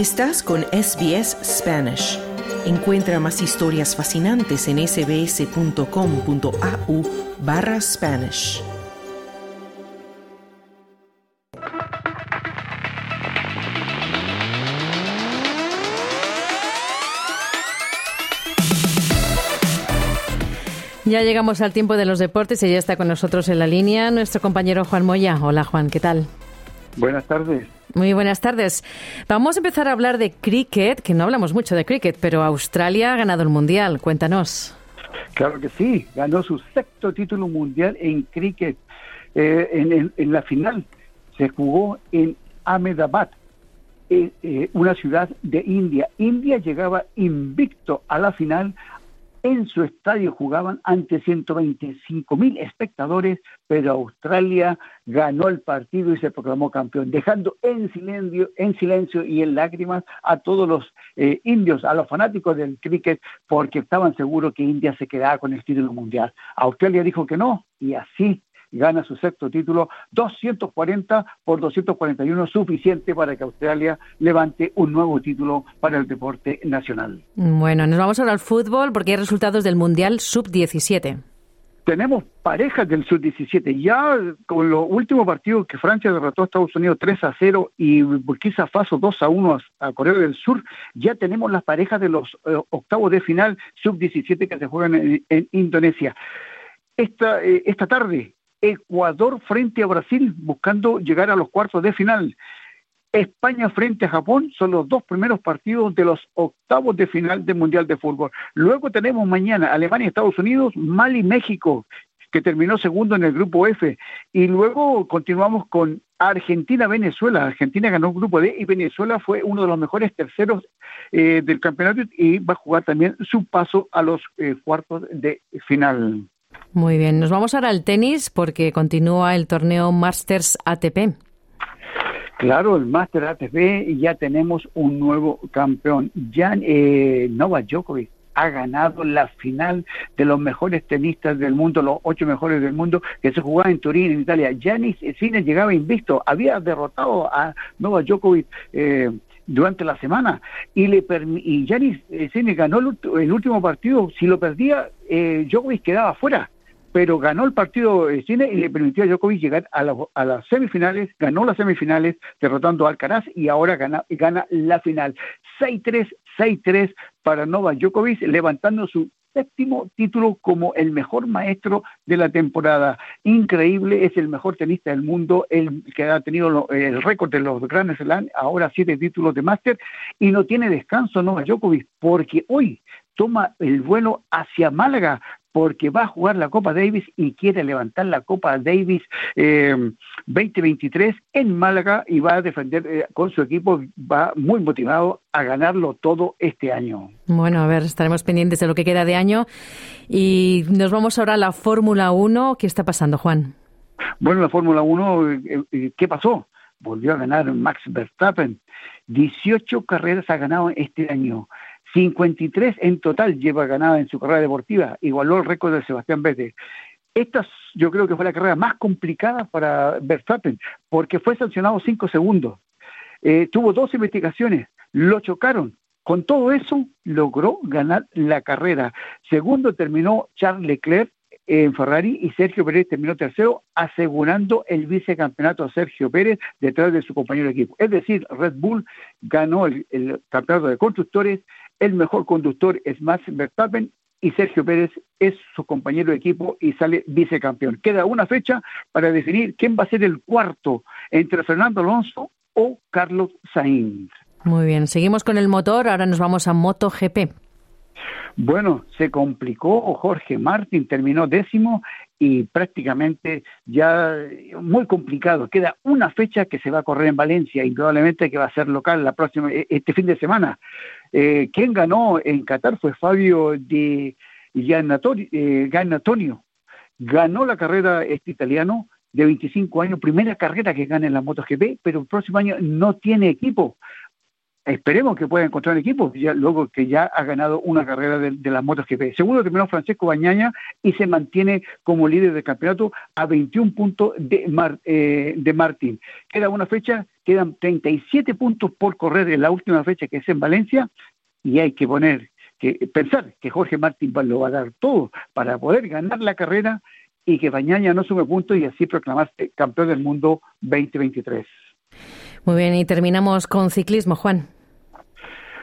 Estás con SBS Spanish. Encuentra más historias fascinantes en sbs.com.au barra Spanish. Ya llegamos al tiempo de los deportes y ya está con nosotros en la línea nuestro compañero Juan Moya. Hola Juan, ¿qué tal? Buenas tardes. Muy buenas tardes. Vamos a empezar a hablar de cricket, que no hablamos mucho de cricket, pero Australia ha ganado el Mundial. Cuéntanos. Claro que sí, ganó su sexto título mundial en cricket. Eh, en, la final se jugó en Ahmedabad, eh, eh, una ciudad de India. India llegaba invicto a la final en su estadio jugaban ante 125 mil espectadores, pero Australia ganó el partido y se proclamó campeón, dejando en silencio, en silencio y en lágrimas a todos los eh, indios, a los fanáticos del cricket, porque estaban seguros que India se quedaba con el título mundial. Australia dijo que no, y así gana su sexto título, 240 por 241, suficiente para que Australia levante un nuevo título para el deporte nacional. Bueno, nos vamos ahora al fútbol porque hay resultados del Mundial Sub-17 tenemos parejas del sub-17. Ya con los últimos partidos que Francia derrotó a Estados Unidos 3 a 0 y Burkina Faso 2 a 1 a Corea del Sur, ya tenemos las parejas de los eh, octavos de final sub-17 que se juegan en, Indonesia. Esta, eh, esta tarde Ecuador frente a Brasil buscando llegar a los cuartos de final. España frente a Japón son los dos primeros partidos de los octavos de final del Mundial de Fútbol. Luego tenemos mañana Alemania, Estados Unidos, Mali, México, que terminó segundo en el grupo F. Y luego continuamos con Argentina, Venezuela. Argentina ganó el grupo D y Venezuela fue uno de los mejores terceros eh, del campeonato y va a jugar también su paso a los eh, cuartos de final. Muy bien, nos vamos ahora al tenis porque continúa el torneo Masters ATP. Claro, el Masters ATP y ya tenemos un nuevo campeón. Jan eh, Novak Djokovic ha ganado la final de los mejores tenistas del mundo, los ocho mejores del mundo, que se jugaba en Turín, en Italia. Janis Sinner llegaba invicto, había derrotado a Novak Djokovic eh, durante la semana y le y Janis Sinner ganó el, último partido. Si lo perdía, eh, Djokovic quedaba fuera pero ganó el partido de cine y le permitió a Djokovic llegar a, las semifinales, ganó las semifinales derrotando a Alcaraz y ahora gana, gana la final. 6-3, 6-3 para Novak Djokovic, levantando su séptimo título como el mejor maestro de la temporada. Increíble, es el mejor tenista del mundo, el que ha tenido el récord de los Grand Slam, ahora siete títulos de máster, y no tiene descanso Novak Djokovic, porque hoy toma el vuelo hacia Málaga porque va a jugar la Copa Davis y quiere levantar la Copa Davis 2023 eh, en Málaga y va a defender eh, con su equipo, va muy motivado a ganarlo todo este año. Bueno, a ver, estaremos pendientes de lo que queda de año y nos vamos ahora a la Fórmula 1. ¿Qué está pasando, Juan? Bueno, la Fórmula 1, eh, ¿qué pasó? Volvió a ganar Max Verstappen. 18 carreras ha ganado este año. 53 en total lleva ganada en su carrera deportiva, igualó el récord de Sebastián Vettel. Esta yo creo que fue la carrera más complicada para Verstappen, porque fue sancionado cinco segundos. Eh, tuvo dos investigaciones, lo chocaron. Con todo eso, logró ganar la carrera. Segundo terminó Charles Leclerc en Ferrari y Sergio Pérez terminó tercero, asegurando el vicecampeonato a Sergio Pérez detrás de su compañero de equipo. Es decir, Red Bull ganó el campeonato de constructores el mejor conductor es Max Verstappen y Sergio Pérez es su compañero de equipo y sale vicecampeón. Queda una fecha para definir quién va a ser el cuarto entre Fernando Alonso o Carlos Sainz. Muy bien, seguimos con el motor, ahora nos vamos a MotoGP. Bueno, se complicó, Jorge Martín terminó décimo y prácticamente ya muy complicado. Queda una fecha que se va a correr en Valencia y probablemente que va a ser local la próxima e, este fin de semana. Eh, quien ganó en Qatar fue Fabio de eh, Antonio. Ganó la carrera este italiano de 25 años, primera carrera que gana en la MotoGP, pero el próximo año no tiene equipo. esperemos que pueda encontrar equipo, ya, luego que ya ha ganado una carrera de, de las MotoGP. Segundo terminó Francesco Bañaña y se mantiene como líder del campeonato a 21 puntos de, eh, de Martín. Queda una fecha, quedan 37 puntos por correr en la última fecha que es en Valencia y hay que poner, que pensar que Jorge Martín lo va a dar todo para poder ganar la carrera y que Bañaña no sume puntos y así proclamarse campeón del mundo 2023. Muy bien, y terminamos con ciclismo, Juan.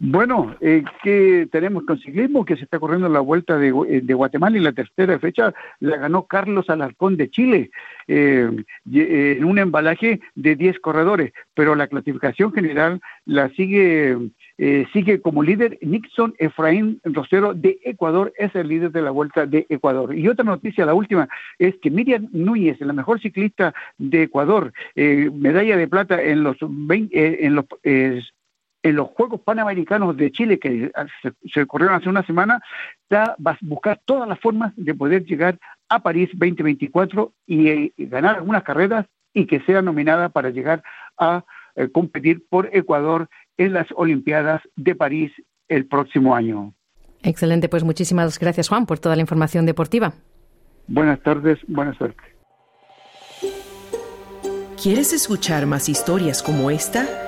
Bueno, eh, que tenemos con ciclismo que se está corriendo la vuelta de, eh, Guatemala y la tercera fecha la ganó Carlos Alarcón de Chile eh, eh en un embalaje de 10 corredores, pero la clasificación general la sigue eh, sigue como líder Nixon Efraín Rosero de Ecuador, es el líder de la Vuelta de Ecuador. Y otra noticia, la última, es que Miriam Núñez, la mejor ciclista de Ecuador, eh, medalla de plata en los, 20, eh, en los en los Juegos Panamericanos de Chile que se, se, corrieron hace una semana, va a buscar todas las formas de poder llegar a París 2024 y, y ganar algunas carreras y que sea nominada para llegar a eh, competir por Ecuador en las Olimpiadas de París el próximo año. Excelente, pues muchísimas gracias Juan por toda la información deportiva. Buenas tardes, buena suerte. ¿Quieres escuchar más historias como esta?